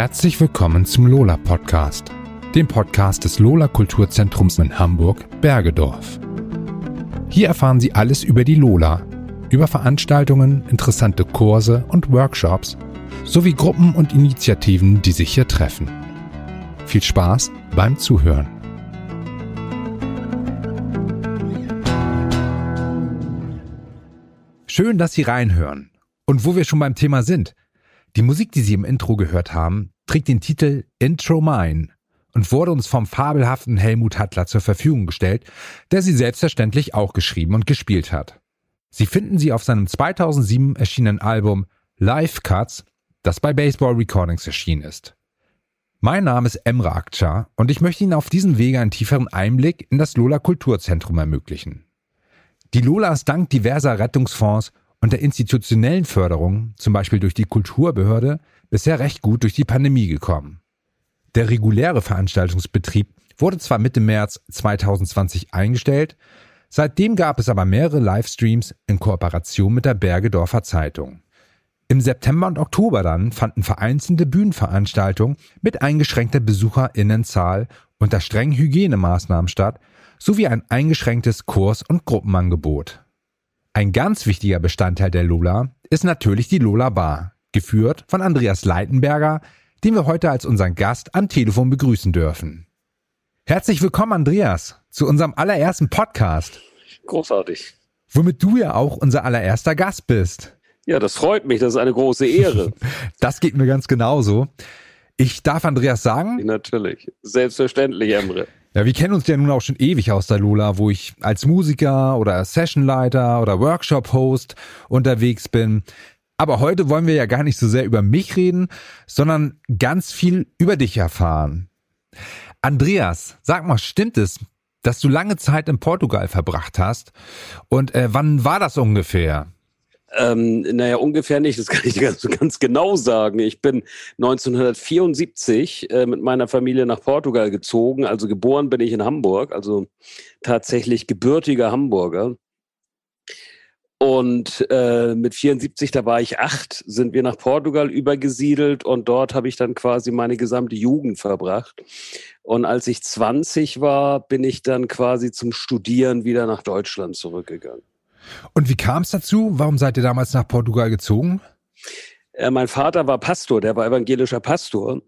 Herzlich willkommen zum Lola Podcast, dem Podcast des Lola Kulturzentrums in Hamburg, Bergedorf. Hier erfahren Sie alles über die Lola, über Veranstaltungen, interessante Kurse und Workshops sowie Gruppen und Initiativen, die sich hier treffen. Viel Spaß beim Zuhören. Schön, dass Sie reinhören. Und wo wir schon beim Thema sind, die Musik, die Sie im Intro gehört haben, trägt den Titel Intro Mine und wurde uns vom fabelhaften Helmut Hattler zur Verfügung gestellt, der sie selbstverständlich auch geschrieben und gespielt hat. Sie finden sie auf seinem 2007 erschienenen Album Live Cuts, das bei Baseball Recordings erschienen ist. Mein Name ist Emre Akça und ich möchte Ihnen auf diesem Wege einen tieferen Einblick in das Lola Kulturzentrum ermöglichen. Die Lola ist dank diverser Rettungsfonds und der institutionellen Förderung, zum Beispiel durch die Kulturbehörde, bisher recht gut durch die Pandemie gekommen. Der reguläre Veranstaltungsbetrieb wurde zwar Mitte März 2020 eingestellt, seitdem gab es aber mehrere Livestreams in Kooperation mit der Bergedorfer Zeitung. Im September und Oktober dann fanden vereinzelte Bühnenveranstaltungen mit eingeschränkter Besucherinnenzahl unter strengen Hygienemaßnahmen statt, sowie ein eingeschränktes Kurs- und Gruppenangebot. Ein ganz wichtiger Bestandteil der Lola ist natürlich die Lola Bar, geführt von Andreas Leitenberger, den wir heute als unseren Gast am Telefon begrüßen dürfen. Herzlich willkommen, Andreas, zu unserem allerersten Podcast. Großartig. Womit du ja auch unser allererster Gast bist. Ja, das freut mich, das ist eine große Ehre. das geht mir ganz genauso. Ich darf Andreas sagen? Natürlich, selbstverständlich, Emre. Ja, wir kennen uns ja nun auch schon ewig aus der Lola, wo ich als Musiker oder Sessionleiter oder Workshop-Host unterwegs bin. Aber heute wollen wir ja gar nicht so sehr über mich reden, sondern ganz viel über dich erfahren. Andreas, sag mal, stimmt es, dass du lange Zeit in Portugal verbracht hast? Und äh, wann war das ungefähr? Ähm, naja, ungefähr nicht, das kann ich ganz, ganz genau sagen. Ich bin 1974 äh, mit meiner Familie nach Portugal gezogen. Also geboren bin ich in Hamburg, also tatsächlich gebürtiger Hamburger. Und äh, mit 74, da war ich acht, sind wir nach Portugal übergesiedelt und dort habe ich dann quasi meine gesamte Jugend verbracht. Und als ich 20 war, bin ich dann quasi zum Studieren wieder nach Deutschland zurückgegangen. Und wie kam es dazu? Warum seid ihr damals nach Portugal gezogen? Äh, mein Vater war Pastor, der war evangelischer Pastor.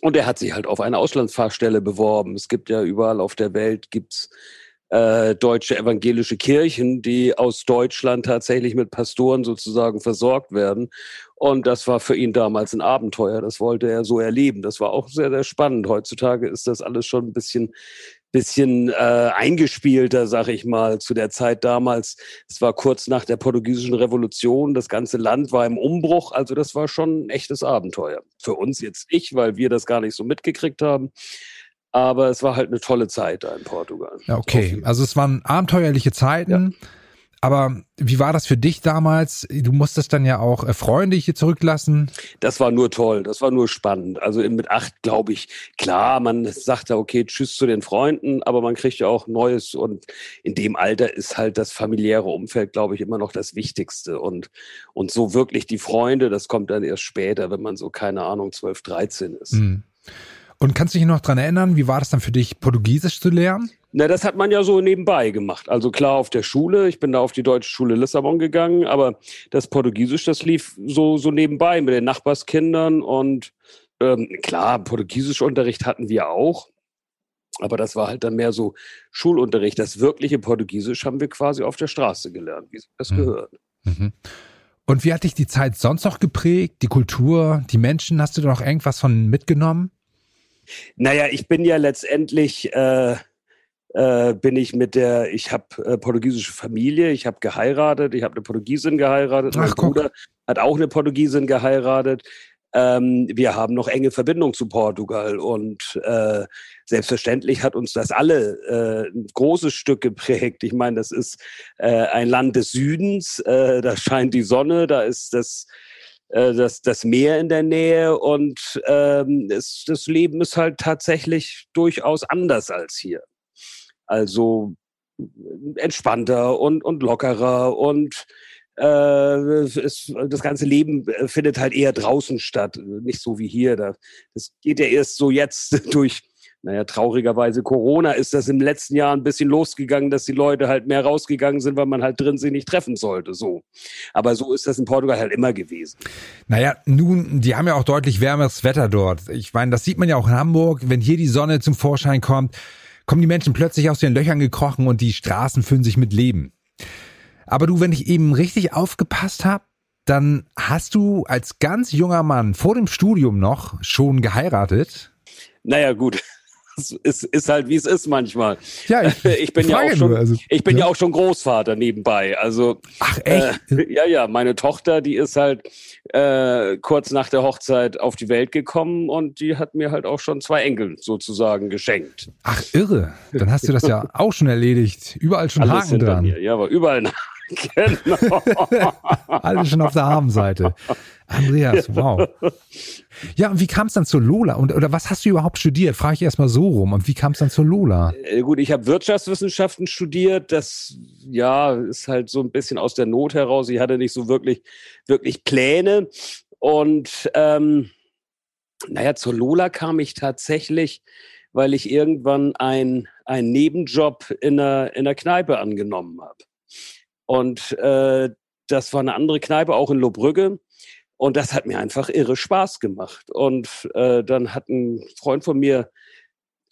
Und er hat sich halt auf eine Auslandsfahrstelle beworben. Es gibt ja überall auf der Welt gibt's äh, deutsche evangelische Kirchen, die aus Deutschland tatsächlich mit Pastoren sozusagen versorgt werden. Und das war für ihn damals ein Abenteuer. Das wollte er so erleben. Das war auch sehr, sehr spannend. Heutzutage ist das alles schon ein bisschen bisschen äh, eingespielter, sag ich mal, zu der Zeit damals. Es war kurz nach der portugiesischen Revolution, das ganze Land war im Umbruch, also das war schon ein echtes Abenteuer. Für uns jetzt nicht, weil wir das gar nicht so mitgekriegt haben. Aber es war halt eine tolle Zeit da in Portugal. Ja, okay. Also es waren abenteuerliche Zeiten. Ja. Aber wie war das für dich damals? Du musstest dann ja auch äh, Freunde hier zurücklassen. Das war nur toll, das war nur spannend. Also mit acht glaube ich, klar, man sagt ja, okay, tschüss zu den Freunden, aber man kriegt ja auch Neues und in dem Alter ist halt das familiäre Umfeld, glaube ich, immer noch das Wichtigste. Und, und so wirklich die Freunde, das kommt dann erst später, wenn man so, keine Ahnung, 12, 13 ist. Mhm. Und kannst du dich noch dran erinnern, wie war das dann für dich, Portugiesisch zu lernen? Na, das hat man ja so nebenbei gemacht. Also klar auf der Schule. Ich bin da auf die Deutsche Schule Lissabon gegangen, aber das Portugiesisch, das lief so, so nebenbei mit den Nachbarskindern und ähm, klar, Portugiesischunterricht hatten wir auch. Aber das war halt dann mehr so Schulunterricht. Das wirkliche Portugiesisch haben wir quasi auf der Straße gelernt, wie das mhm. gehört. Mhm. Und wie hat dich die Zeit sonst noch geprägt? Die Kultur, die Menschen? Hast du da noch irgendwas von mitgenommen? Naja, ich bin ja letztendlich äh, äh, bin ich mit der, ich habe äh, portugiesische Familie, ich habe geheiratet, ich habe eine Portugiesin geheiratet, Ach, mein guck. Bruder hat auch eine Portugiesin geheiratet. Ähm, wir haben noch enge Verbindung zu Portugal und äh, selbstverständlich hat uns das alle äh, ein großes Stück geprägt. Ich meine, das ist äh, ein Land des Südens, äh, da scheint die Sonne, da ist das äh, das, das Meer in der Nähe und ähm, es, das Leben ist halt tatsächlich durchaus anders als hier. Also entspannter und, und lockerer und äh, es, das ganze Leben äh, findet halt eher draußen statt, nicht so wie hier. Da, das geht ja erst so jetzt durch naja, traurigerweise Corona ist das im letzten Jahr ein bisschen losgegangen, dass die Leute halt mehr rausgegangen sind, weil man halt drin sich nicht treffen sollte, so. Aber so ist das in Portugal halt immer gewesen. Naja, nun, die haben ja auch deutlich wärmeres Wetter dort. Ich meine, das sieht man ja auch in Hamburg, wenn hier die Sonne zum Vorschein kommt, kommen die Menschen plötzlich aus den Löchern gekrochen und die Straßen füllen sich mit Leben. Aber du, wenn ich eben richtig aufgepasst habe, dann hast du als ganz junger Mann vor dem Studium noch schon geheiratet. Naja, gut ist, ist halt wie es ist manchmal. Ja, ich, ich bin ja auch schon, nur, also, ich bin ja. ja. auch schon Großvater nebenbei. Also ach echt? Äh, ja, ja. Meine Tochter, die ist halt äh, kurz nach der Hochzeit auf die Welt gekommen und die hat mir halt auch schon zwei Enkel sozusagen geschenkt. Ach irre. Dann hast du das ja auch schon erledigt. Überall schon Alles Haken dran. Mir. Ja, aber überall genau. Alle schon auf der Armenseite. Andreas, wow. Ja, und wie kam es dann zu Lola? Und, oder was hast du überhaupt studiert? Frage ich erstmal so rum. Und wie kam es dann zu Lola? Äh, gut, ich habe Wirtschaftswissenschaften studiert. Das ja ist halt so ein bisschen aus der Not heraus. Ich hatte nicht so wirklich, wirklich Pläne. Und ähm, naja, zur Lola kam ich tatsächlich, weil ich irgendwann einen Nebenjob in einer, in einer Kneipe angenommen habe. Und äh, das war eine andere Kneipe, auch in Lohbrügge. Und das hat mir einfach irre Spaß gemacht. Und äh, dann hat ein Freund von mir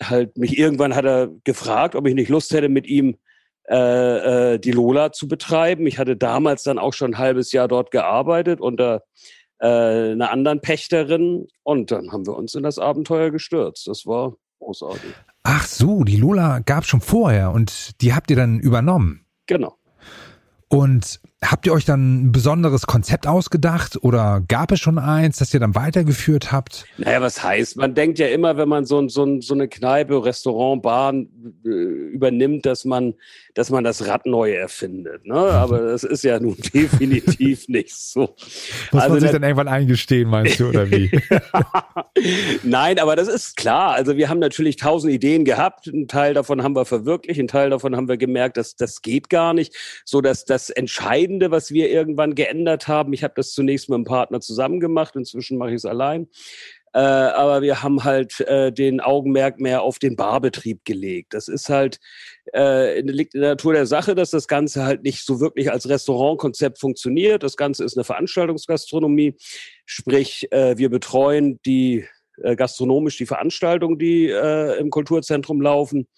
halt mich irgendwann hat er gefragt, ob ich nicht Lust hätte, mit ihm äh, äh, die Lola zu betreiben. Ich hatte damals dann auch schon ein halbes Jahr dort gearbeitet unter äh, einer anderen Pächterin. Und dann haben wir uns in das Abenteuer gestürzt. Das war großartig. Ach so, die Lola gab schon vorher und die habt ihr dann übernommen. Genau. Und habt ihr euch dann ein besonderes Konzept ausgedacht oder gab es schon eins, das ihr dann weitergeführt habt? Naja, was heißt? Man denkt ja immer, wenn man so, so, so eine Kneipe, Restaurant, Bahn äh, übernimmt, dass man, dass man das Rad neu erfindet. Ne? Aber das ist ja nun definitiv nicht so. Muss also man sich dann irgendwann eingestehen, meinst du, oder wie? Nein, aber das ist klar. Also wir haben natürlich tausend Ideen gehabt. Ein Teil davon haben wir verwirklicht, ein Teil davon haben wir gemerkt, dass das geht gar nicht. So dass das Entscheidende, was wir irgendwann geändert haben, ich habe das zunächst mit einem Partner zusammen gemacht, inzwischen mache ich es allein. Äh, aber wir haben halt äh, den Augenmerk mehr auf den Barbetrieb gelegt. Das ist halt, äh, liegt in der Natur der Sache, dass das Ganze halt nicht so wirklich als Restaurantkonzept funktioniert. Das Ganze ist eine Veranstaltungsgastronomie, sprich, äh, wir betreuen die äh, gastronomisch die Veranstaltungen, die äh, im Kulturzentrum laufen.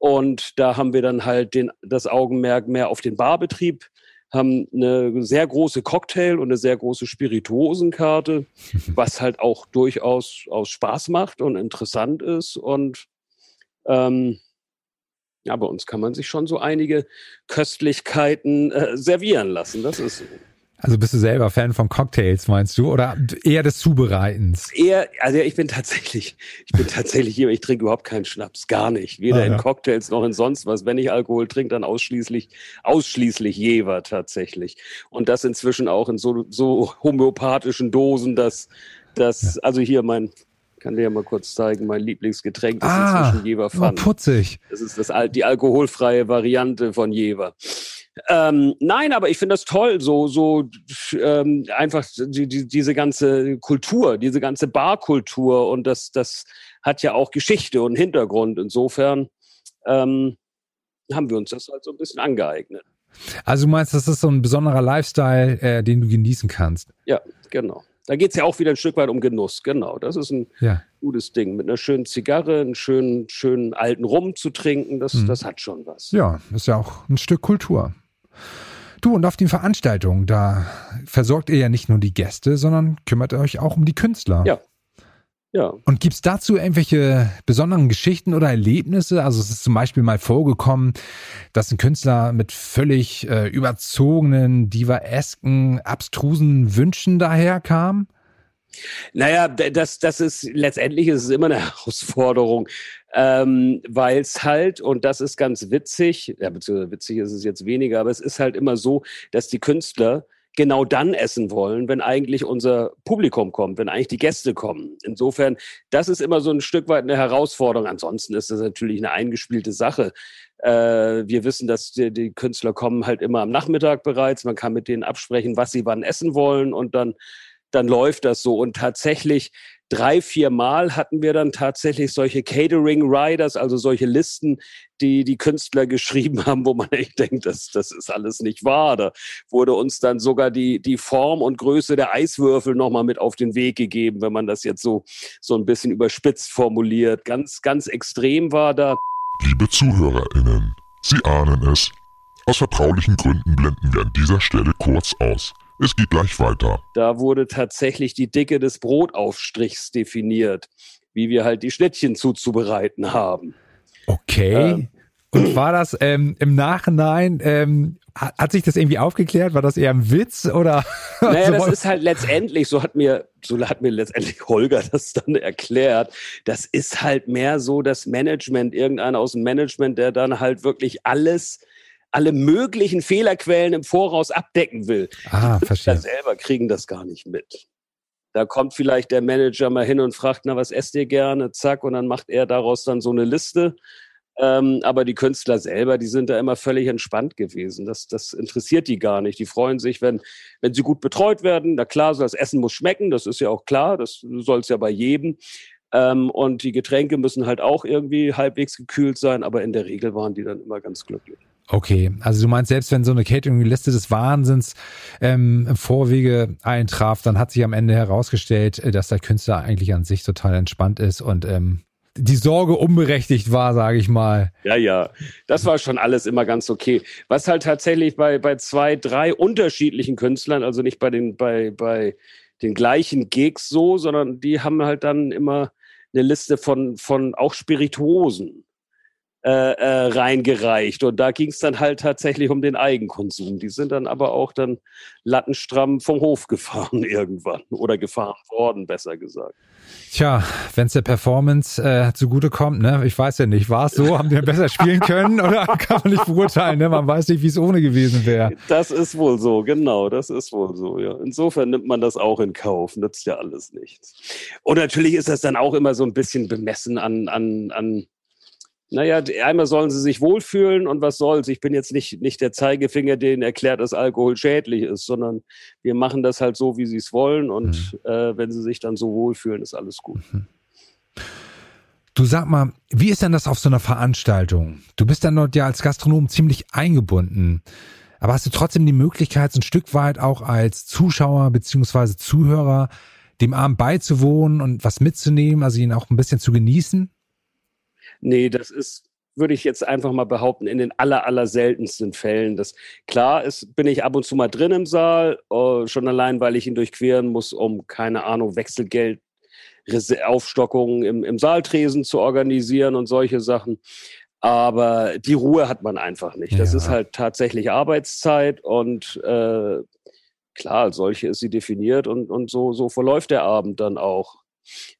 Und da haben wir dann halt den, das Augenmerk mehr auf den Barbetrieb, haben eine sehr große Cocktail- und eine sehr große Spirituosenkarte, was halt auch durchaus aus Spaß macht und interessant ist. Und ähm, ja, bei uns kann man sich schon so einige Köstlichkeiten äh, servieren lassen. Das ist so. Also bist du selber Fan von Cocktails, meinst du? Oder eher des Zubereitens? Eher, also ich bin tatsächlich, ich bin tatsächlich hier, ich trinke überhaupt keinen Schnaps, gar nicht. Weder ah, ja. in Cocktails noch in sonst was. Wenn ich Alkohol trinke, dann ausschließlich, ausschließlich Jever tatsächlich. Und das inzwischen auch in so, so homöopathischen Dosen, dass, dass, ja. also hier mein, kann dir ja mal kurz zeigen, mein Lieblingsgetränk ist ah, inzwischen Jever Fun. Oh, putzig. Das ist das, die alkoholfreie Variante von Jever. Ähm, nein, aber ich finde das toll, so, so ähm, einfach die, die, diese ganze Kultur, diese ganze Barkultur und das, das hat ja auch Geschichte und Hintergrund. Insofern ähm, haben wir uns das halt so ein bisschen angeeignet. Also du meinst, das ist so ein besonderer Lifestyle, äh, den du genießen kannst? Ja, genau. Da geht es ja auch wieder ein Stück weit um Genuss, genau. Das ist ein ja. gutes Ding. Mit einer schönen Zigarre, einen schönen, schönen alten Rum zu trinken, das, mhm. das hat schon was. Ja, ist ja auch ein Stück Kultur. Du, und auf den Veranstaltungen, da versorgt ihr ja nicht nur die Gäste, sondern kümmert euch auch um die Künstler. Ja. Ja. Und gibt's dazu irgendwelche besonderen Geschichten oder Erlebnisse? Also es ist zum Beispiel mal vorgekommen, dass ein Künstler mit völlig äh, überzogenen, divaesken, abstrusen Wünschen daherkam? Naja, das, das ist letztendlich ist es immer eine Herausforderung, ähm, weil es halt, und das ist ganz witzig, ja, beziehungsweise witzig ist es jetzt weniger, aber es ist halt immer so, dass die Künstler genau dann essen wollen, wenn eigentlich unser Publikum kommt, wenn eigentlich die Gäste kommen. Insofern, das ist immer so ein Stück weit eine Herausforderung. Ansonsten ist das natürlich eine eingespielte Sache. Äh, wir wissen, dass die, die, Künstler kommen halt immer am Nachmittag bereits. Man kann mit denen absprechen, was sie wann essen wollen und dann, dann läuft das so. Und tatsächlich drei, vier Mal hatten wir dann tatsächlich solche Catering Riders, also solche Listen, die die Künstler geschrieben haben, wo man echt denkt, das, das ist alles nicht wahr. Da wurde uns dann sogar die, die Form und Größe der Eiswürfel nochmal mit auf den Weg gegeben, wenn man das jetzt so, so ein bisschen überspitzt formuliert. Ganz, ganz extrem war da. Liebe ZuhörerInnen, Sie ahnen es. Aus vertraulichen Gründen blenden wir an dieser Stelle kurz aus. Es geht gleich weiter. Da wurde tatsächlich die Dicke des Brotaufstrichs definiert, wie wir halt die Schnittchen zuzubereiten haben. Okay. Ähm, und war das ähm, im Nachhinein, ähm, hat, hat, sich das irgendwie aufgeklärt? War das eher ein Witz oder? Naja, das ist halt letztendlich, so hat mir, so hat mir letztendlich Holger das dann erklärt. Das ist halt mehr so das Management, irgendeiner aus dem Management, der dann halt wirklich alles alle möglichen Fehlerquellen im Voraus abdecken will. Ah, die verstehe. selber kriegen das gar nicht mit. Da kommt vielleicht der Manager mal hin und fragt, na, was esst ihr gerne? Zack, und dann macht er daraus dann so eine Liste. Ähm, aber die Künstler selber, die sind da immer völlig entspannt gewesen. Das, das interessiert die gar nicht. Die freuen sich, wenn, wenn sie gut betreut werden. Na klar, das Essen muss schmecken, das ist ja auch klar, das soll es ja bei jedem. Ähm, und die Getränke müssen halt auch irgendwie halbwegs gekühlt sein, aber in der Regel waren die dann immer ganz glücklich. Okay, also du meinst, selbst wenn so eine Catering-Liste des Wahnsinns ähm, im Vorwege eintraf, dann hat sich am Ende herausgestellt, äh, dass der Künstler eigentlich an sich total entspannt ist und ähm, die Sorge unberechtigt war, sage ich mal. Ja, ja, das war schon alles immer ganz okay. Was halt tatsächlich bei, bei zwei, drei unterschiedlichen Künstlern, also nicht bei den, bei, bei den gleichen Gigs so, sondern die haben halt dann immer eine Liste von, von auch Spirituosen äh, äh, reingereicht. Und da ging es dann halt tatsächlich um den Eigenkonsum. Die sind dann aber auch dann lattenstramm vom Hof gefahren irgendwann oder gefahren worden, besser gesagt. Tja, wenn es der Performance äh, zugutekommt, ne? Ich weiß ja nicht, war es so? Haben die besser spielen können oder kann man nicht beurteilen? Ne? Man weiß nicht, wie es ohne gewesen wäre. Das ist wohl so, genau, das ist wohl so, ja. Insofern nimmt man das auch in Kauf, nützt ja alles nichts. Und natürlich ist das dann auch immer so ein bisschen bemessen an, an, an naja, einmal sollen sie sich wohlfühlen und was soll's. Ich bin jetzt nicht, nicht der Zeigefinger, den erklärt, dass Alkohol schädlich ist, sondern wir machen das halt so, wie sie es wollen und mhm. äh, wenn sie sich dann so wohlfühlen, ist alles gut. Mhm. Du sag mal, wie ist denn das auf so einer Veranstaltung? Du bist dann dort ja als Gastronom ziemlich eingebunden. Aber hast du trotzdem die Möglichkeit, so ein Stück weit auch als Zuschauer beziehungsweise Zuhörer dem Abend beizuwohnen und was mitzunehmen, also ihn auch ein bisschen zu genießen? Nee, das ist, würde ich jetzt einfach mal behaupten, in den aller, aller seltensten Fällen. Das, klar ist, bin ich ab und zu mal drin im Saal, uh, schon allein, weil ich ihn durchqueren muss, um, keine Ahnung, Wechselgeld, Aufstockungen im, im Saaltresen zu organisieren und solche Sachen. Aber die Ruhe hat man einfach nicht. Das ja. ist halt tatsächlich Arbeitszeit und äh, klar, solche ist sie definiert und, und so, so verläuft der Abend dann auch.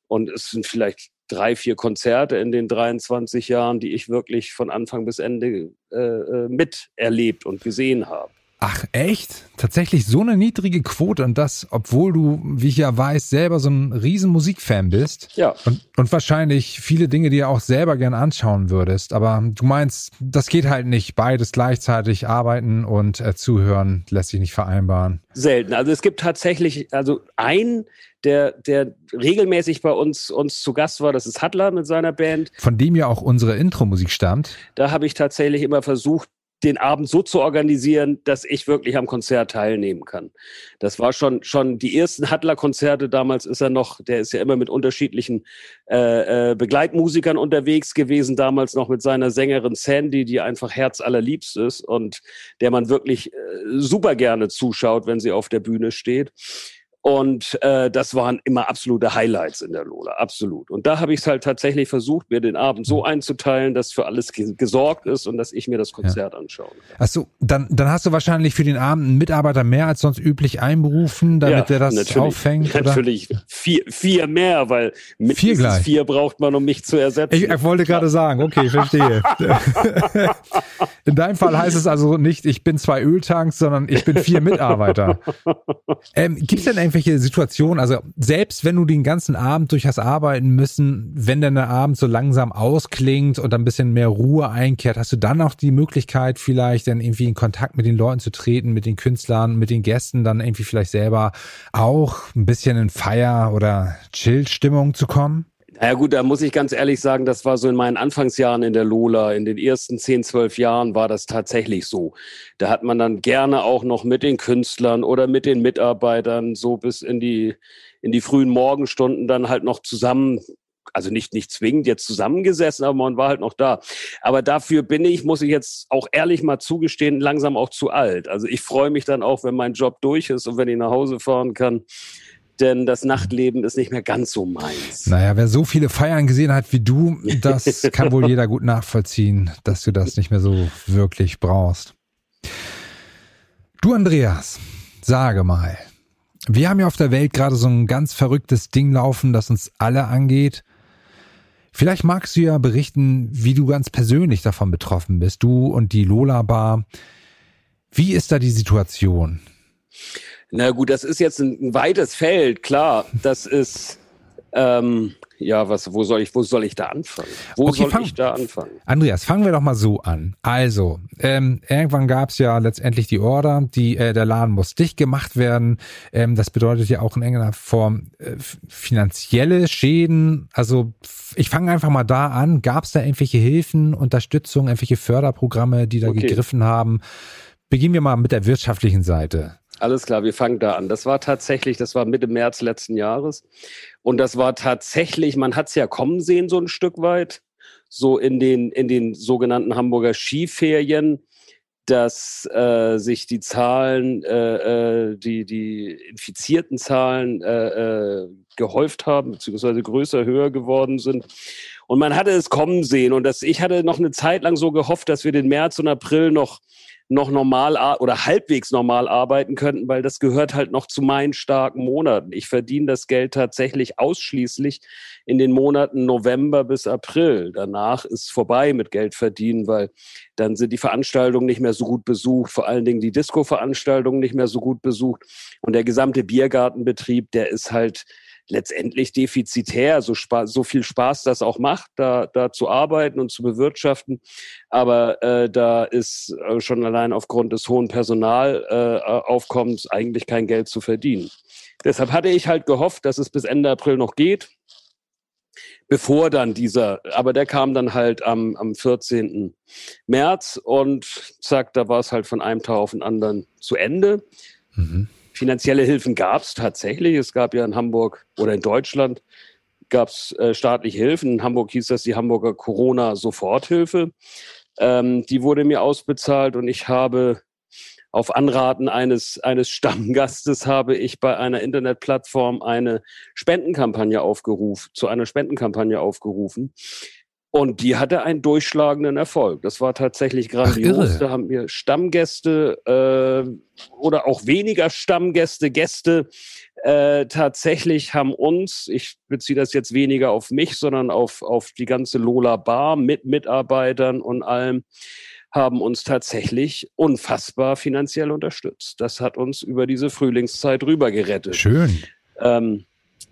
Und es sind vielleicht drei, vier Konzerte in den 23 Jahren, die ich wirklich von Anfang bis Ende äh, äh, miterlebt und gesehen habe. Ach echt? Tatsächlich so eine niedrige Quote und das, obwohl du, wie ich ja weiß, selber so ein riesen Musikfan bist. Ja. Und, und wahrscheinlich viele Dinge, die du auch selber gern anschauen würdest. Aber du meinst, das geht halt nicht. Beides gleichzeitig arbeiten und äh, zuhören lässt sich nicht vereinbaren. Selten. Also es gibt tatsächlich, also ein der, der regelmäßig bei uns, uns zu Gast war, das ist Hattler mit seiner Band. Von dem ja auch unsere Intro-Musik stammt. Da habe ich tatsächlich immer versucht, den Abend so zu organisieren, dass ich wirklich am Konzert teilnehmen kann. Das war schon schon die ersten Hattler-Konzerte. Damals ist er noch, der ist ja immer mit unterschiedlichen äh, äh, Begleitmusikern unterwegs gewesen. Damals noch mit seiner Sängerin Sandy, die einfach herzallerliebst ist und der man wirklich äh, super gerne zuschaut, wenn sie auf der Bühne steht. Und äh, das waren immer absolute Highlights in der Lola, absolut. Und da habe ich es halt tatsächlich versucht, mir den Abend so einzuteilen, dass für alles gesorgt ist und dass ich mir das Konzert ja. anschaue. Achso, dann, dann hast du wahrscheinlich für den Abend einen Mitarbeiter mehr als sonst üblich einberufen, damit ja, der das natürlich, auffängt. Oder? Natürlich vier, vier mehr, weil mit vier, gleich. vier braucht man, um mich zu ersetzen. Ich, ich wollte gerade sagen, okay, verstehe. in deinem Fall heißt es also nicht, ich bin zwei Öltanks, sondern ich bin vier Mitarbeiter. Ähm, Gibt es denn irgendwelche Situationen, also selbst wenn du den ganzen Abend durch hast arbeiten müssen, wenn dann der Abend so langsam ausklingt und ein bisschen mehr Ruhe einkehrt, hast du dann auch die Möglichkeit, vielleicht dann irgendwie in Kontakt mit den Leuten zu treten, mit den Künstlern, mit den Gästen, dann irgendwie vielleicht selber auch ein bisschen in Feier- oder Chill-Stimmung zu kommen? Ja gut, da muss ich ganz ehrlich sagen, das war so in meinen Anfangsjahren in der Lola, in den ersten 10, 12 Jahren war das tatsächlich so. Da hat man dann gerne auch noch mit den Künstlern oder mit den Mitarbeitern so bis in die, in die frühen Morgenstunden dann halt noch zusammen also nicht, nicht zwingend jetzt zusammengesessen, aber man war halt noch da. Aber dafür bin ich, muss ich jetzt auch ehrlich mal zugestehen, langsam auch zu alt. Also ich freue mich dann auch, wenn mein Job durch ist und wenn ich nach Hause fahren kann denn das Nachtleben ist nicht mehr ganz so meins. Naja, wer so viele Feiern gesehen hat wie du, das kann wohl jeder gut nachvollziehen, dass du das nicht mehr so wirklich brauchst. Du, Andreas, sage mal, wir haben ja auf der Welt gerade so ein ganz verrücktes Ding laufen, das uns alle angeht. Vielleicht magst du ja berichten, wie du ganz persönlich davon betroffen bist, du und die Lola Bar. Wie ist da die Situation? Na gut, das ist jetzt ein, weites Feld, klar. Das ist ähm, ja, was, wo soll ich, wo soll ich da anfangen? Wo okay, soll fang, ich da anfangen? Andreas, fangen wir doch mal so an. Also, ähm, irgendwann gab es ja letztendlich die Order, die äh, der Laden muss dicht gemacht werden. Ähm, das bedeutet ja auch in irgendeiner Form äh, finanzielle Schäden. Also ich fange einfach mal da an. Gab es da irgendwelche Hilfen, Unterstützung, irgendwelche Förderprogramme, die da okay. gegriffen haben? Beginnen wir mal mit der wirtschaftlichen Seite. Alles klar, wir fangen da an. Das war tatsächlich, das war Mitte März letzten Jahres. Und das war tatsächlich, man hat es ja kommen sehen, so ein Stück weit, so in den, in den sogenannten Hamburger Skiferien, dass äh, sich die Zahlen, äh, äh die, die infizierten Zahlen äh, äh, gehäuft haben, beziehungsweise größer, höher geworden sind. Und man hatte es kommen sehen. Und das, ich hatte noch eine Zeit lang so gehofft, dass wir den März und April noch noch normal oder halbwegs normal arbeiten könnten, weil das gehört halt noch zu meinen starken Monaten. Ich verdiene das Geld tatsächlich ausschließlich in den Monaten November bis April. Danach ist vorbei mit Geld verdienen, weil dann sind die Veranstaltungen nicht mehr so gut besucht, vor allen Dingen die Disco-Veranstaltungen nicht mehr so gut besucht und der gesamte Biergartenbetrieb, der ist halt letztendlich defizitär, so, so viel Spaß das auch macht, da, da zu arbeiten und zu bewirtschaften. Aber äh, da ist äh, schon allein aufgrund des hohen Personalaufkommens äh, eigentlich kein Geld zu verdienen. Deshalb hatte ich halt gehofft, dass es bis Ende April noch geht, bevor dann dieser, aber der kam dann halt am, am 14. März und zack, da war es halt von einem Tag auf den anderen zu Ende. Mhm. Finanzielle Hilfen gab es tatsächlich. Es gab ja in Hamburg oder in Deutschland gab es äh, staatliche Hilfen. In Hamburg hieß das die Hamburger Corona-Soforthilfe. Ähm, die wurde mir ausbezahlt und ich habe auf Anraten eines, eines Stammgastes habe ich bei einer Internetplattform eine Spendenkampagne aufgerufen, zu einer Spendenkampagne aufgerufen. Und die hatte einen durchschlagenden Erfolg. Das war tatsächlich grandios. Ach, da haben wir Stammgäste äh, oder auch weniger Stammgäste, Gäste äh, tatsächlich haben uns, ich beziehe das jetzt weniger auf mich, sondern auf, auf die ganze Lola Bar mit Mitarbeitern und allem, haben uns tatsächlich unfassbar finanziell unterstützt. Das hat uns über diese Frühlingszeit rüber gerettet. Schön. Ähm,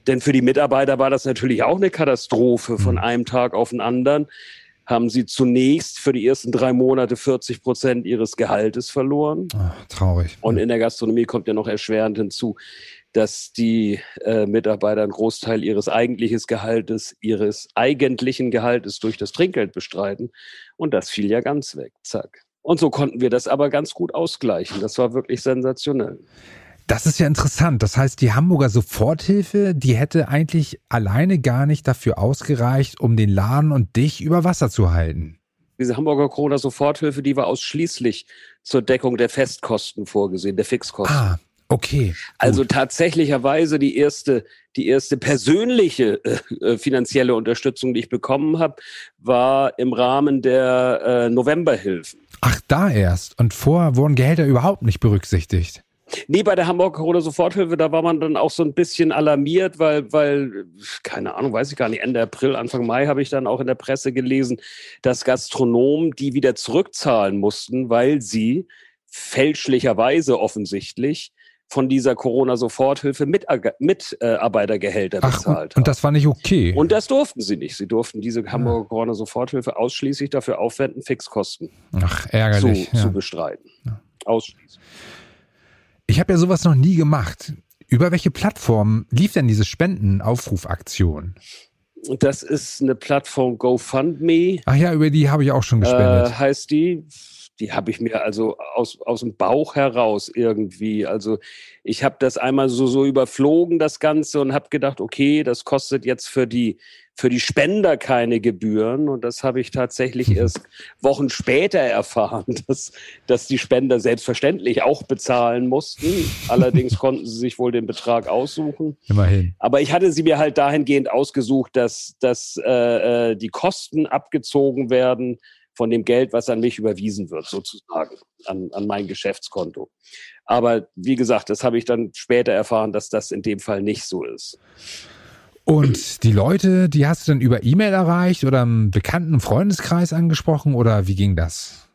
denn für die Mitarbeiter war das natürlich auch eine Katastrophe. Von mhm. einem Tag auf den anderen haben sie zunächst für die ersten drei Monate 40 Prozent ihres Gehaltes verloren. Ach, traurig. Und in der Gastronomie kommt ja noch erschwerend hinzu, dass die äh, Mitarbeiter einen Großteil ihres eigentlichen Gehaltes, ihres eigentlichen Gehaltes durch das Trinkgeld bestreiten. Und das fiel ja ganz weg. Zack. Und so konnten wir das aber ganz gut ausgleichen. Das war wirklich sensationell. Das ist ja interessant. Das heißt, die Hamburger Soforthilfe, die hätte eigentlich alleine gar nicht dafür ausgereicht, um den Laden und dich über Wasser zu halten. Diese Hamburger Corona-Soforthilfe, die war ausschließlich zur Deckung der Festkosten vorgesehen, der Fixkosten. Ah, Okay. Also tatsächlicherweise die erste, die erste persönliche äh, finanzielle Unterstützung, die ich bekommen habe, war im Rahmen der äh, Novemberhilfen. Ach, da erst. Und vorher wurden Gehälter überhaupt nicht berücksichtigt. Nee, bei der Hamburger Corona Soforthilfe, da war man dann auch so ein bisschen alarmiert, weil, weil, keine Ahnung, weiß ich gar nicht, Ende April, Anfang Mai habe ich dann auch in der Presse gelesen, dass Gastronomen die wieder zurückzahlen mussten, weil sie fälschlicherweise offensichtlich von dieser Corona-Soforthilfe Mitarbeitergehälter Ach, bezahlt und, und das war nicht okay. Und das durften sie nicht. Sie durften diese Hamburger Corona-Soforthilfe ausschließlich dafür aufwenden, Fixkosten Ach, ärgerlich. zu, ja. zu bestreiten. Ausschließlich. Ich habe ja sowas noch nie gemacht. Über welche Plattform lief denn diese Spendenaufrufaktion? Das ist eine Plattform GoFundMe, Ach ja, über die habe ich auch schon gespendet. äh, heißt die. Die habe ich mir also aus, aus dem Bauch heraus irgendwie. Also ich habe das einmal so, so überflogen, das Ganze, und habe gedacht, okay, das kostet jetzt für die, für die Spender keine Gebühren. Und das habe ich tatsächlich erst Wochen später erfahren, dass, dass die Spender selbstverständlich auch bezahlen mussten. Allerdings konnten sie sich wohl den Betrag aussuchen. Immerhin. Aber ich hatte sie mir halt dahingehend ausgesucht, dass, dass äh, äh, die Kosten abgezogen werden von dem Geld, was an mich überwiesen wird, sozusagen, an, an mein Geschäftskonto. Aber wie gesagt, das habe ich dann später erfahren, dass das in dem Fall nicht so ist. Und die Leute, die hast du dann über E-Mail erreicht oder im bekannten Freundeskreis angesprochen oder wie ging das?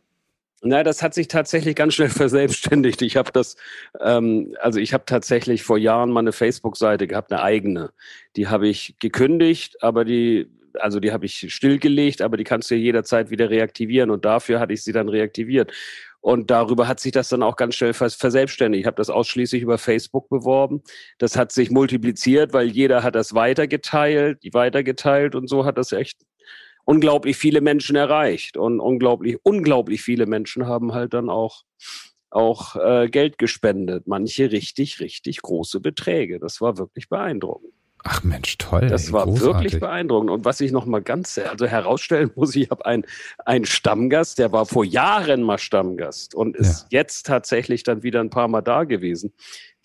Na, das hat sich tatsächlich ganz schnell verselbstständigt. Ich habe das, ähm, also ich habe tatsächlich vor Jahren mal eine Facebook-Seite gehabt, eine eigene. Die habe ich gekündigt, aber die, also die habe ich stillgelegt, aber die kannst du ja jederzeit wieder reaktivieren und dafür hatte ich sie dann reaktiviert. Und darüber hat sich das dann auch ganz schnell vers verselbstständigt. Ich habe das ausschließlich über Facebook beworben. Das hat sich multipliziert, weil jeder hat das weitergeteilt, weitergeteilt und so hat das echt unglaublich viele Menschen erreicht. Und unglaublich, unglaublich viele Menschen haben halt dann auch, auch äh, Geld gespendet. Manche richtig, richtig große Beträge. Das war wirklich beeindruckend. Ach Mensch, toll. Das ey, war großartig. wirklich beeindruckend. Und was ich noch mal ganz also herausstellen muss, ich habe einen, einen Stammgast, der war vor Jahren mal Stammgast und ist jetzt tatsächlich dann wieder ein paar Mal da gewesen.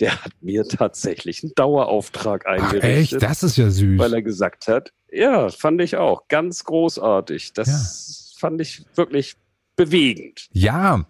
Der hat mir tatsächlich einen Dauerauftrag Ach eingerichtet, echt, das ist ja süß. weil er gesagt hat, ja, fand ich auch ganz großartig. Das fand ich wirklich bewegend. Ja.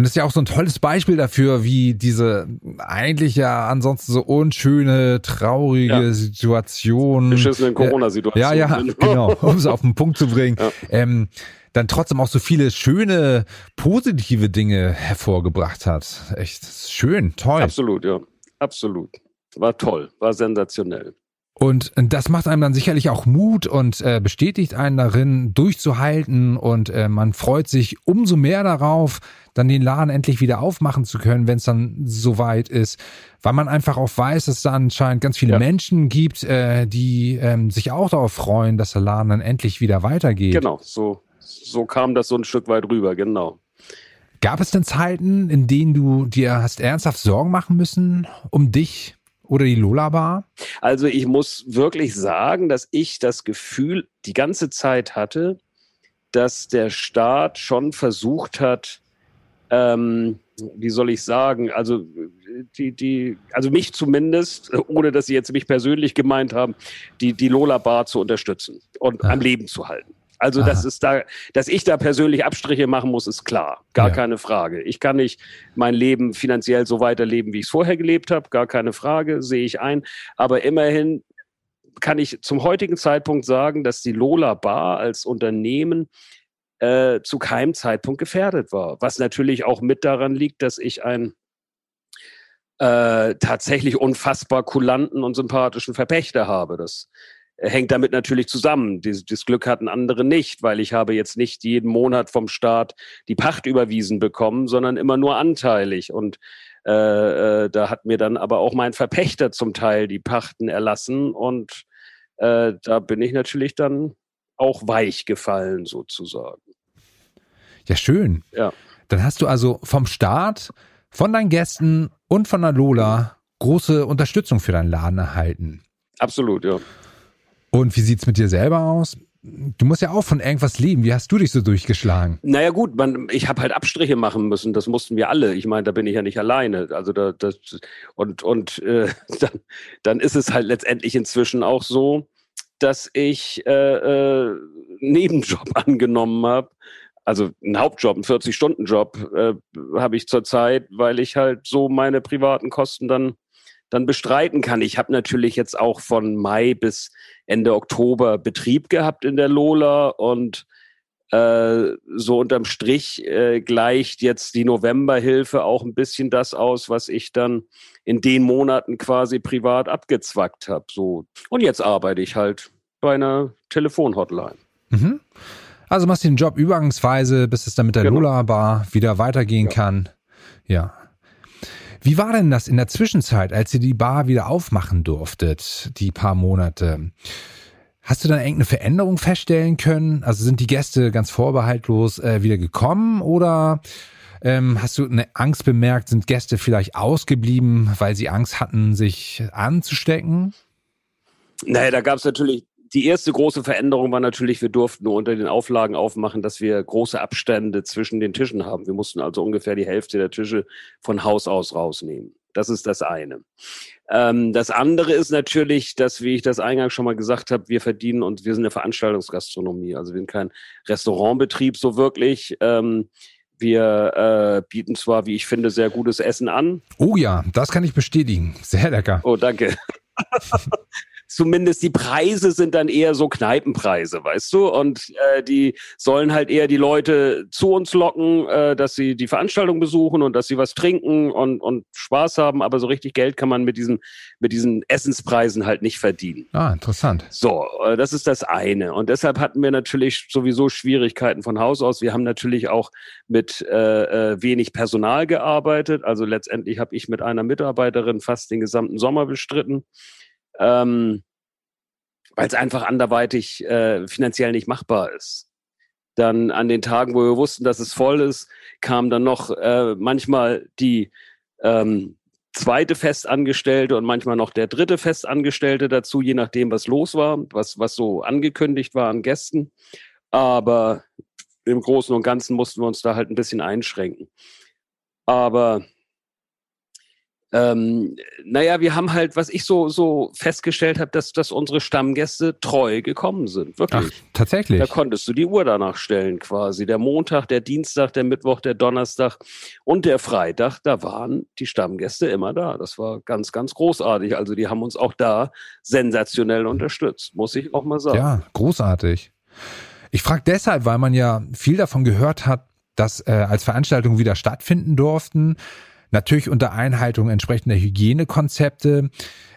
Und das ist ja auch so ein tolles Beispiel dafür, wie diese eigentlich ja ansonsten so unschöne, traurige Ja. Situation. Beschissenen Corona-Situation. Ja, ja, genau, um es auf den Punkt zu bringen. Ja. Ähm, dann trotzdem auch so viele schöne, positive Dinge hervorgebracht hat. Echt schön, toll. Absolut, ja. Absolut. War toll, war sensationell. Und das macht einem dann sicherlich auch Mut und äh, bestätigt einen darin, durchzuhalten. Und äh, man freut sich umso mehr darauf, dann den Laden endlich wieder aufmachen zu können, wenn es dann soweit ist. Weil man einfach auch weiß, dass es da anscheinend ganz viele Ja. Menschen gibt, äh, die ähm, sich auch darauf freuen, dass der Laden dann endlich wieder weitergeht. Genau, so, so kam das so ein Stück weit rüber, genau. Gab es denn Zeiten, in denen du dir hast ernsthaft Sorgen machen müssen um dich oder die Lola Bar? Also ich muss wirklich sagen, dass ich das Gefühl die ganze Zeit hatte, dass der Staat schon versucht hat, ähm, wie soll ich sagen, also die, die, also mich zumindest, ohne dass sie jetzt mich persönlich gemeint haben, die, die Lola Bar zu unterstützen und Ah. am Leben zu halten. Also, Aha. das ist da, dass ich da persönlich Abstriche machen muss, ist klar. Gar Ja. keine Frage. Ich kann nicht mein Leben finanziell so weiterleben, wie ich es vorher gelebt habe. Gar keine Frage, sehe ich ein. Aber immerhin kann ich zum heutigen Zeitpunkt sagen, dass die Lola Bar als Unternehmen äh, zu keinem Zeitpunkt gefährdet war. Was natürlich auch mit daran liegt, dass ich einen äh, tatsächlich unfassbar kulanten und sympathischen Verpächter habe. Das hängt damit natürlich zusammen. Dies, das Glück hatten andere nicht, weil ich habe jetzt nicht jeden Monat vom Staat die Pacht überwiesen bekommen, sondern immer nur anteilig. Und äh, äh, da hat mir dann aber auch mein Verpächter zum Teil die Pachten erlassen und äh, da bin ich natürlich dann auch weich gefallen sozusagen. Ja, schön. Ja. Dann hast du also vom Staat, von deinen Gästen und von der Lola große Unterstützung für deinen Laden erhalten. Absolut, ja. Und wie sieht's mit dir selber aus? du musst ja auch von irgendwas leben. Wie hast du dich so durchgeschlagen? Naja gut, man, ich habe halt Abstriche machen müssen. Das mussten wir alle. Ich meine, da bin ich ja nicht alleine. Also da, das und und äh, dann, dann ist es halt letztendlich inzwischen auch so, dass ich äh, äh, Nebenjob angenommen habe. Also einen Hauptjob, einen 40-Stunden-Job äh, habe ich zurzeit, weil ich halt so meine privaten Kosten dann dann bestreiten kann. Ich habe natürlich jetzt auch von Mai bis Ende Oktober Betrieb gehabt in der Lola und äh, so unterm Strich äh, gleicht jetzt die Novemberhilfe auch ein bisschen das aus, was ich dann in den Monaten quasi privat abgezwackt habe. So. Und jetzt arbeite ich halt bei einer Telefonhotline. Mhm. Also machst du den Job übergangsweise, bis es dann mit der genau. Lola Bar wieder weitergehen ja. kann. Ja, wie war denn das in der Zwischenzeit, als ihr die Bar wieder aufmachen durftet, die paar Monate? Hast du dann irgendeine Veränderung feststellen können? Also sind die Gäste ganz vorbehaltlos äh, wieder gekommen oder ähm, hast du eine Angst bemerkt? Sind Gäste vielleicht ausgeblieben, weil sie Angst hatten, sich anzustecken? Naja, da gab es natürlich die erste große Veränderung war natürlich, wir durften nur unter den Auflagen aufmachen, dass wir große Abstände zwischen den Tischen haben. Wir mussten also ungefähr die Hälfte der Tische von Haus aus rausnehmen. Das ist das eine. Ähm, das andere ist natürlich, dass, wie ich das eingangs schon mal gesagt habe, wir verdienen und wir sind eine Veranstaltungsgastronomie. Also wir sind kein Restaurantbetrieb so wirklich. Ähm, wir äh, bieten zwar, wie ich finde, sehr gutes Essen an. Oh ja, das kann ich bestätigen. Sehr lecker. Oh, danke. zumindest die Preise sind dann eher so Kneipenpreise, weißt du? Und äh, die sollen halt eher die Leute zu uns locken, äh, dass sie die Veranstaltung besuchen und dass sie was trinken und, und Spaß haben. Aber so richtig Geld kann man mit diesen, mit didiesen Essenspreisen halt nicht verdienen. Ah, interessant. So, äh, das ist das eine. Und deshalb hatten wir natürlich sowieso Schwierigkeiten von Haus aus. Wir haben natürlich auch mit äh, äh wenig Personal gearbeitet. Also letztendlich habe ich mit einer Mitarbeiterin fast den gesamten Sommer bestritten ähm, weil es einfach anderweitig äh, finanziell nicht machbar ist. Dann an den Tagen, wo wir wussten, dass es voll ist, kam dann noch äh, manchmal die ähm, zweite Festangestellte und manchmal noch der dritte Festangestellte dazu, je nachdem, was los war, was, was so angekündigt war an Gästen. Aber im Großen und Ganzen mussten wir uns da halt ein bisschen einschränken. Aber ähm, naja, wir haben halt, was ich so, so festgestellt habe, dass, dass unsere Stammgäste treu gekommen sind. Wirklich. Ach, tatsächlich. Da konntest du die Uhr danach stellen quasi. Der Montag, der Dienstag, der Mittwoch, der Donnerstag und der Freitag, da waren die Stammgäste immer da. Das war ganz, ganz großartig. Also die haben uns auch da sensationell unterstützt, muss ich auch mal sagen. Ja, großartig. Ich frage deshalb, weil man ja viel davon gehört hat, dass äh, als Veranstaltungen wieder stattfinden durften, natürlich unter Einhaltung entsprechender Hygienekonzepte,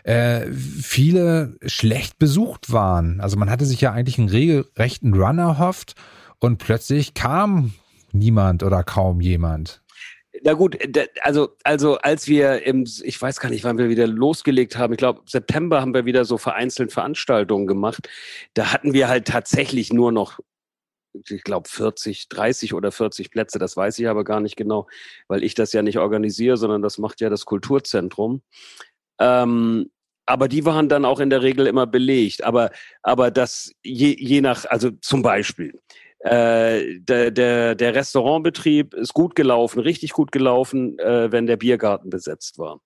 äh, viele schlecht besucht waren. Also man hatte sich ja eigentlich einen regelrechten Run erhofft und plötzlich kam niemand oder kaum jemand. Na gut, also, also als wir im, ich weiß gar nicht, wann wir wieder losgelegt haben, ich glaube, September haben wir wieder so vereinzelt Veranstaltungen gemacht. Da hatten wir halt tatsächlich nur noch ich glaube 40, 30 oder 40 Plätze, das weiß ich aber gar nicht genau, weil ich das ja nicht organisiere, sondern das macht ja das Kulturzentrum. Ähm, aber die waren dann auch in der Regel immer belegt. Aber, aber das je, je nach, also zum Beispiel, äh, der, der, der Restaurantbetrieb ist gut gelaufen, richtig gut gelaufen, äh, wenn der Biergarten besetzt war.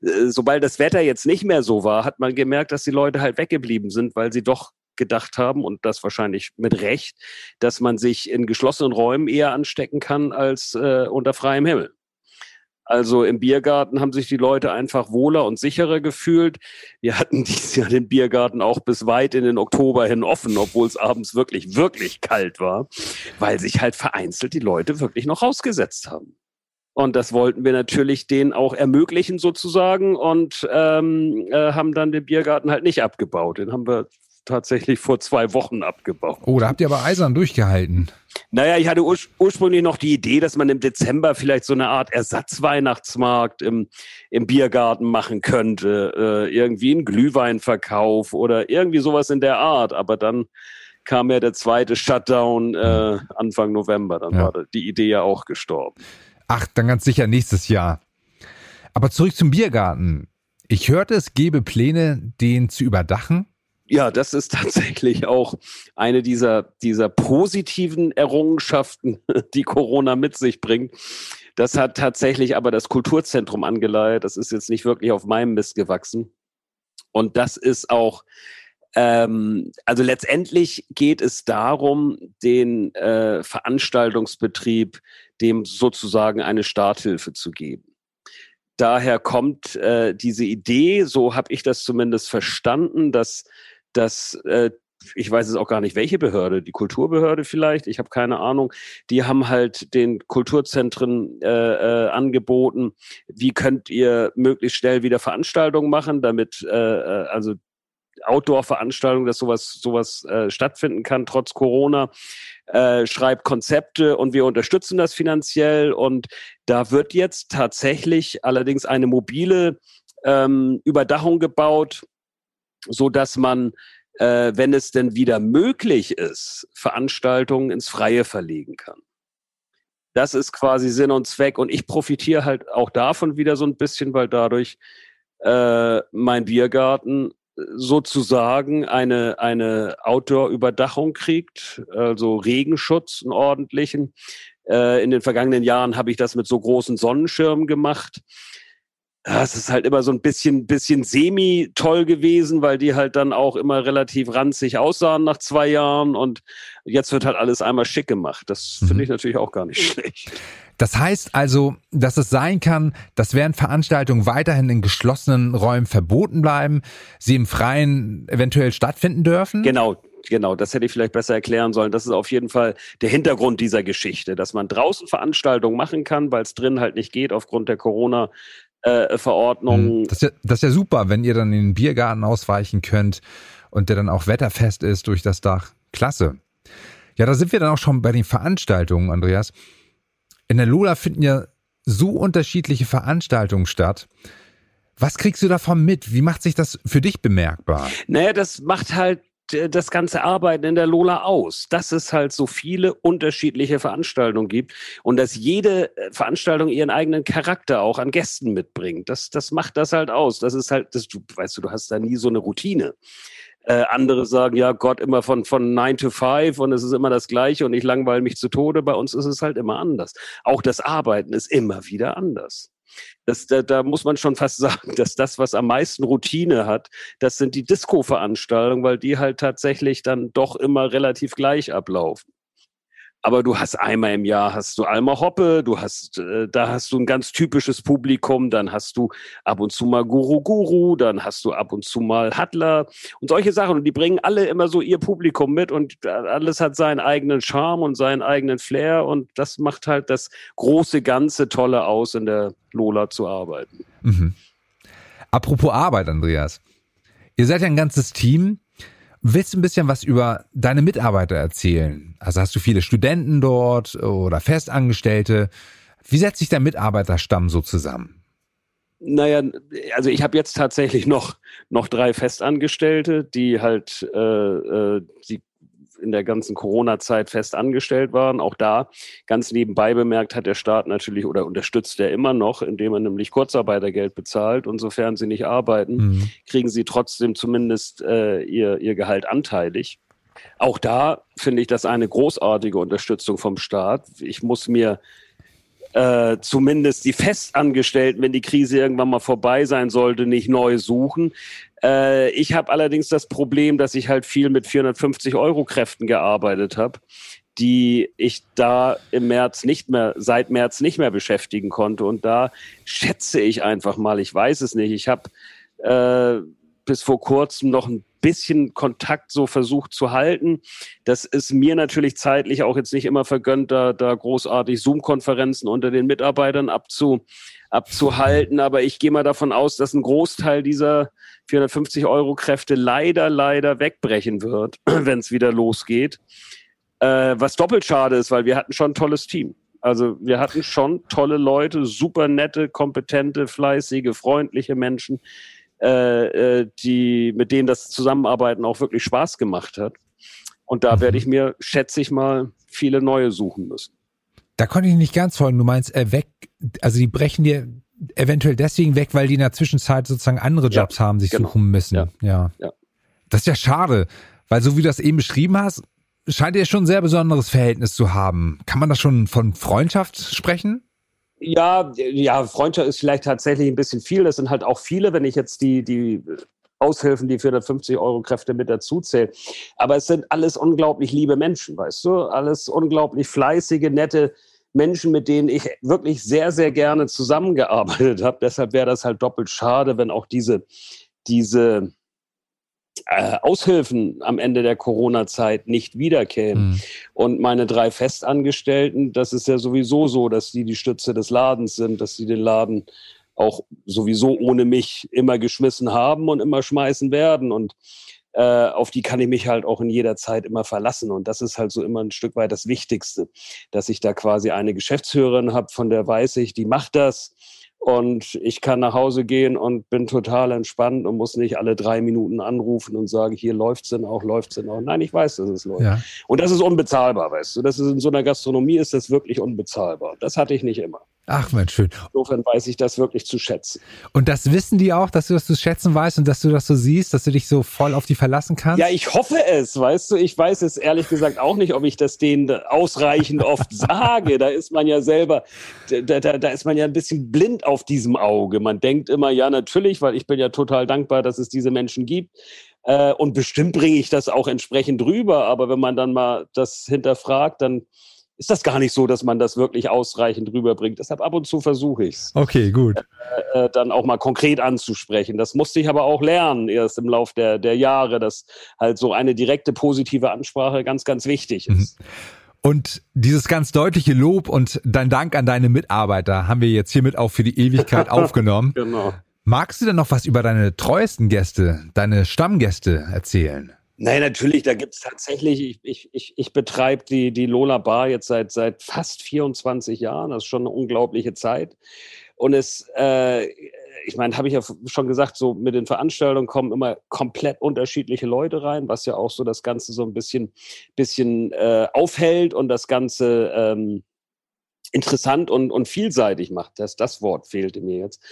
Äh, sobald das Wetter jetzt nicht mehr so war, hat man gemerkt, dass die Leute halt weggeblieben sind, weil sie doch gedacht haben und das wahrscheinlich mit Recht, dass man sich in geschlossenen Räumen eher anstecken kann als äh, unter freiem Himmel. Also im Biergarten haben sich die Leute einfach wohler und sicherer gefühlt. Wir hatten dieses Jahr den Biergarten auch bis weit in den Oktober hin offen, obwohl es abends wirklich, wirklich kalt war, weil sich halt vereinzelt die Leute wirklich noch rausgesetzt haben. Und das wollten wir natürlich denen auch ermöglichen sozusagen und ähm, äh, haben dann den Biergarten halt nicht abgebaut. Den haben wir tatsächlich vor zwei Wochen abgebaut. Oh, da habt ihr aber eisern durchgehalten. Naja, ich hatte ur ursprünglich noch die Idee, dass man im Dezember vielleicht so eine Art Ersatzweihnachtsmarkt im, im Biergarten machen könnte. Äh, irgendwie einen Glühweinverkauf oder irgendwie sowas in der Art. Aber dann kam ja der zweite Shutdown äh, Anfang November. Dann ja. war die Idee ja auch gestorben. Ach, dann ganz sicher nächstes Jahr. Aber zurück zum Biergarten. Ich hörte, es gebe Pläne, den zu überdachen. Ja, das ist tatsächlich auch eine dieser, dieser positiven Errungenschaften, die Corona mit sich bringt. Das hat tatsächlich aber das Kulturzentrum angeleiert. Das ist jetzt nicht wirklich auf meinem Mist gewachsen. Und das ist auch, ähm, also letztendlich geht es darum, den äh, Veranstaltungsbetrieb dem sozusagen eine Starthilfe zu geben daher kommt äh, diese Idee, so habe ich das zumindest verstanden, dass, dass äh, ich weiß es auch gar nicht, welche Behörde, die Kulturbehörde vielleicht, ich habe keine Ahnung, die haben halt den Kulturzentren äh, äh, angeboten, wie könnt ihr möglichst schnell wieder Veranstaltungen machen, damit äh, äh also Outdoor-Veranstaltungen, dass sowas, sowas äh, stattfinden kann, trotz Corona. Äh, schreibt Konzepte und wir unterstützen das finanziell. Und da wird jetzt tatsächlich allerdings eine mobile ähm, Überdachung gebaut, so dass man äh, wenn es denn wieder möglich ist, Veranstaltungen ins Freie verlegen kann. Das ist quasi Sinn und Zweck. Und ich profitiere halt auch davon wieder so ein bisschen, weil dadurch äh, mein Biergarten sozusagen eine, eine Outdoor-Überdachung kriegt, also Regenschutz, einen ordentlichen. Äh, in den vergangenen Jahren habe ich das mit so großen Sonnenschirmen gemacht. Das ist halt immer so ein bisschen, bisschen semi-toll gewesen, weil die halt dann auch immer relativ ranzig aussahen nach zwei Jahren und jetzt wird halt alles einmal schick gemacht. Das finde mhm. ich natürlich auch gar nicht schlecht. Das heißt also, dass es sein kann, dass während Veranstaltungen weiterhin in geschlossenen Räumen verboten bleiben, sie im Freien eventuell stattfinden dürfen? Genau, genau, das hätte ich vielleicht besser erklären sollen. Das ist auf jeden Fall der Hintergrund dieser Geschichte, dass man draußen Veranstaltungen machen kann, weil es drin halt nicht geht aufgrund der Corona. Äh, Verordnung. Hm, das ist, ja, das ist ja super, wenn ihr dann in den Biergarten ausweichen könnt und der dann auch wetterfest ist durch das Dach. Klasse. Ja, da sind wir dann auch schon bei den Veranstaltungen, Andreas. In der Lola finden ja so unterschiedliche Veranstaltungen statt. Was kriegst du davon mit? Wie macht sich das für dich bemerkbar? Naja, das macht halt das ganze Arbeiten in der Lola aus, dass es halt so viele unterschiedliche Veranstaltungen gibt und dass jede äh, Veranstaltung ihren eigenen Charakter auch an Gästen mitbringt. Das, das macht das halt aus. Das ist halt, das, du weißt du, du hast da nie so eine Routine. Äh, andere sagen, ja Gott, immer von, von 9 to 5 und es ist immer das Gleiche und ich langweile mich zu Tode. Bei uns ist es halt immer anders. Auch das Arbeiten ist immer wieder anders. Das, da, da muss man schon fast sagen, dass das, was am meisten Routine hat, das sind die Disco-Veranstaltungen, weil die halt tatsächlich dann doch immer relativ gleich ablaufen. Aber du hast einmal im Jahr hast du Alma Hoppe, du hast, äh, da hast du ein ganz typisches Publikum, dann hast du ab und zu mal Guru Guru, dann hast du ab und zu mal Hattler und solche Sachen. Und die bringen alle immer so ihr Publikum mit und alles hat seinen eigenen Charme und seinen eigenen Flair und das macht halt das große Ganze Tolle aus, in der Lola zu arbeiten. Mhm. Apropos Arbeit, Andreas. Ihr seid ja ein ganzes Team. Willst du ein bisschen was über deine Mitarbeiter erzählen? Also hast du viele Studenten dort oder Festangestellte? Wie setzt sich der Mitarbeiterstamm so zusammen? Naja, also ich habe jetzt tatsächlich noch, noch drei Festangestellte, die halt äh, äh die in der ganzen Corona-Zeit fest angestellt waren. Auch da ganz nebenbei bemerkt hat der Staat natürlich oder unterstützt er immer noch, indem er nämlich Kurzarbeitergeld bezahlt. Und sofern sie nicht arbeiten, mhm. kriegen sie trotzdem zumindest äh, ihr, ihr Gehalt anteilig. Auch da finde ich das eine großartige Unterstützung vom Staat. Ich muss mir äh, zumindest die Festangestellten, wenn die Krise irgendwann mal vorbei sein sollte, nicht neu suchen. Äh, ich habe allerdings das Problem, dass ich halt viel mit 450 Euro Kräften gearbeitet habe, die ich da im März nicht mehr, seit März nicht mehr beschäftigen konnte. Und da schätze ich einfach mal, ich weiß es nicht. Ich habe äh, bis vor kurzem noch ein bisschen Kontakt so versucht zu halten. Das ist mir natürlich zeitlich auch jetzt nicht immer vergönnt, da, da großartig Zoom-Konferenzen unter den Mitarbeitern abzu, abzuhalten. Aber ich gehe mal davon aus, dass ein Großteil dieser 450 Euro Kräfte leider, leider wegbrechen wird, wenn es wieder losgeht. Äh, was doppelt schade ist, weil wir hatten schon ein tolles Team. Also wir hatten schon tolle Leute, super nette, kompetente, fleißige, freundliche Menschen, äh, äh, die, mit denen das Zusammenarbeiten auch wirklich Spaß gemacht hat. Und da mhm. werde ich mir, schätze ich mal, viele neue suchen müssen. Da konnte ich nicht ganz folgen. Du meinst, äh, weg, also die brechen dir eventuell deswegen weg, weil die in der Zwischenzeit sozusagen andere Jobs ja, haben, sich genau. suchen müssen. Ja. ja. ja. Das ist ja schade, weil so wie du das eben beschrieben hast, scheint ihr schon ein sehr besonderes Verhältnis zu haben. Kann man da schon von Freundschaft sprechen? Ja, ja, Freundschaft ist vielleicht tatsächlich ein bisschen viel. Das sind halt auch viele, wenn ich jetzt die, die Aushilfen, die 450 Euro Kräfte mit dazu zählen. Aber es sind alles unglaublich liebe Menschen, weißt du? Alles unglaublich fleißige, nette Menschen, mit denen ich wirklich sehr, sehr gerne zusammengearbeitet habe. Deshalb wäre das halt doppelt schade, wenn auch diese, diese äh, Aushilfen am Ende der Corona-Zeit nicht wiederkämen. Mhm. Und meine drei Festangestellten, das ist ja sowieso so, dass die die Stütze des Ladens sind, dass sie den Laden auch sowieso ohne mich immer geschmissen haben und immer schmeißen werden. Und äh, auf die kann ich mich halt auch in jeder Zeit immer verlassen. Und das ist halt so immer ein Stück weit das Wichtigste, dass ich da quasi eine Geschäftsführerin habe, von der weiß ich, die macht das. Und ich kann nach Hause gehen und bin total entspannt und muss nicht alle drei Minuten anrufen und sagen, hier läuft's denn auch, läuft's denn auch. Nein, ich weiß, dass es läuft. Ja. Und das ist unbezahlbar, weißt du. Das ist in so einer Gastronomie ist das wirklich unbezahlbar. Das hatte ich nicht immer. Ach, mein schön. Insofern weiß ich das wirklich zu schätzen. Und das wissen die auch, dass du das zu schätzen weißt und dass du das so siehst, dass du dich so voll auf die verlassen kannst? Ja, ich hoffe es, weißt du. Ich weiß es ehrlich gesagt auch nicht, ob ich das denen ausreichend oft sage. Da ist man ja selber, da, da, da ist man ja ein bisschen blind auf diesem Auge. Man denkt immer, ja, natürlich, weil ich bin ja total dankbar, dass es diese Menschen gibt. Äh, und bestimmt bringe ich das auch entsprechend rüber. Aber wenn man dann mal das hinterfragt, dann ist das gar nicht so, dass man das wirklich ausreichend rüberbringt. Deshalb ab und zu versuche ich es. Okay, gut. Äh, äh, dann auch mal konkret anzusprechen. Das musste ich aber auch lernen, erst im Lauf der, der Jahre, dass halt so eine direkte positive Ansprache ganz, ganz wichtig ist. Mhm. Und dieses ganz deutliche Lob und dein Dank an deine Mitarbeiter haben wir jetzt hiermit auch für die Ewigkeit aufgenommen. Genau. Magst du denn noch was über deine treuesten Gäste, deine Stammgäste erzählen? Nein, natürlich, da gibt es tatsächlich, ich, ich, ich, ich betreibe die, die Lola Bar jetzt seit, seit fast 24 Jahren, das ist schon eine unglaubliche Zeit. Und es, äh, ich meine, habe ich ja schon gesagt, so mit den Veranstaltungen kommen immer komplett unterschiedliche Leute rein, was ja auch so das Ganze so ein bisschen, bisschen äh, aufhält und das Ganze ähm, interessant und, und vielseitig macht. Das, das Wort fehlte mir jetzt.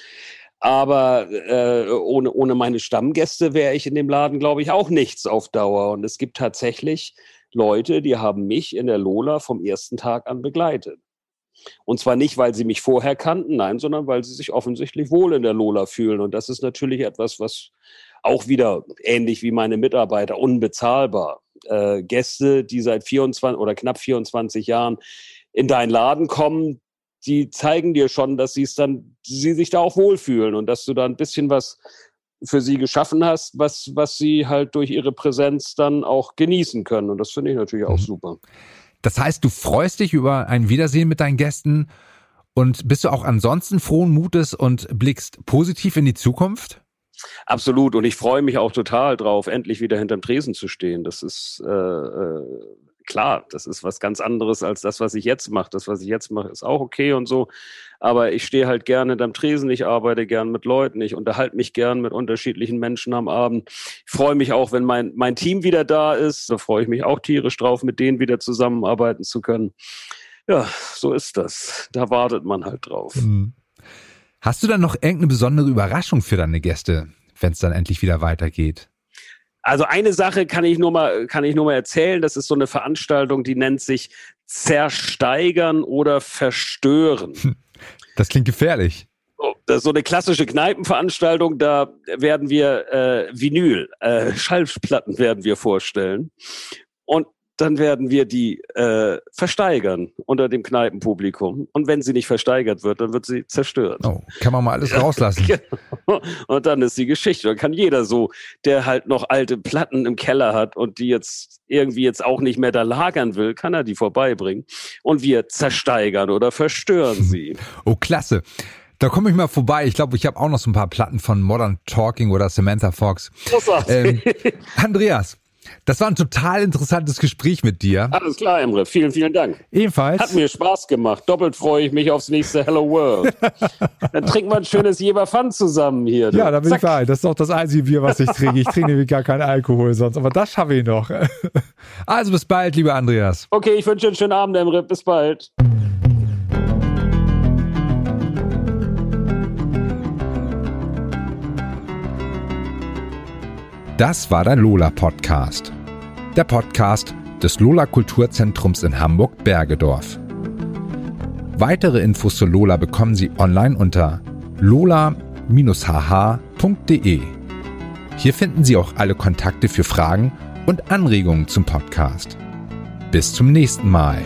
Aber äh, ohne, ohne meine Stammgäste wäre ich in dem Laden, glaube ich, auch nichts auf Dauer. Und es gibt tatsächlich Leute, die haben mich in der Lola vom ersten Tag an begleitet. Und zwar nicht, weil sie mich vorher kannten, nein, sondern weil sie sich offensichtlich wohl in der Lola fühlen. Und das ist natürlich etwas, was auch wieder ähnlich wie meine Mitarbeiter unbezahlbar. Äh, Gäste, die seit 24 oder knapp 24 Jahren in deinen Laden kommen, die zeigen dir schon, dass sie es dann, sie sich da auch wohlfühlen und dass du da ein bisschen was für sie geschaffen hast, was, was sie halt durch ihre Präsenz dann auch genießen können. Und das finde ich natürlich auch mhm. super. Das heißt, du freust dich über ein Wiedersehen mit deinen Gästen und bist du auch ansonsten frohen Mutes und blickst positiv in die Zukunft? Absolut. Und ich freue mich auch total drauf, endlich wieder hinterm Tresen zu stehen. Das ist äh, äh klar, das ist was ganz anderes als das, was ich jetzt mache. Das, was ich jetzt mache, ist auch okay und so. Aber ich stehe halt gerne am Tresen, ich arbeite gern mit Leuten, ich unterhalte mich gern mit unterschiedlichen Menschen am Abend. Ich freue mich auch, wenn mein, mein Team wieder da ist. Da freue ich mich auch tierisch drauf, mit denen wieder zusammenarbeiten zu können. Ja, so ist das. Da wartet man halt drauf. Mhm. Hast du dann noch irgendeine besondere Überraschung für deine Gäste, wenn es dann endlich wieder weitergeht? Also eine Sache kann ich nur mal, kann ich nur mal erzählen. Das ist so eine Veranstaltung, die nennt sich Zersteigern oder Verstören. Hm. Das klingt gefährlich. das ist so eine klassische Kneipenveranstaltung, da werden wir äh, Vinyl, äh, Schallplatten werden wir vorstellen. Und dann werden wir die äh, versteigern unter dem Kneipenpublikum. Und wenn sie nicht versteigert wird, dann wird sie zerstört. Oh, kann man mal alles rauslassen. genau. Und dann ist die Geschichte. Dann kann jeder so, der halt noch alte Platten im Keller hat und die jetzt irgendwie jetzt auch nicht mehr da lagern will, kann er die vorbeibringen. Und wir zersteigern oder verstören sie. Oh, klasse. Da komme ich mal vorbei. Ich glaube, ich habe auch noch so ein paar Platten von Modern Talking oder Samantha Fox. Ähm, Andreas, das war ein total interessantes Gespräch mit dir. Alles klar, Emre. Vielen, vielen Dank. Ebenfalls. Hat mir Spaß gemacht. Doppelt freue ich mich aufs nächste Hello World. Dann trinken wir ein schönes Jeberfan zusammen hier. Du. Ja, da bin Zack. ich bei. Das ist doch das einzige Bier, was ich trinke. Ich trinke nämlich gar keinen Alkohol sonst. Aber das schaffe ich noch. Also bis bald, lieber Andreas. Okay, ich wünsche dir einen schönen Abend, Emre. Bis bald. Das war der Lola Podcast. Der Podcast des Lola Kulturzentrums in Hamburg Bergedorf. Weitere Infos zu Lola bekommen Sie online unter lola-hh.de. Hier finden Sie auch alle Kontakte für Fragen und Anregungen zum Podcast. Bis zum nächsten Mal.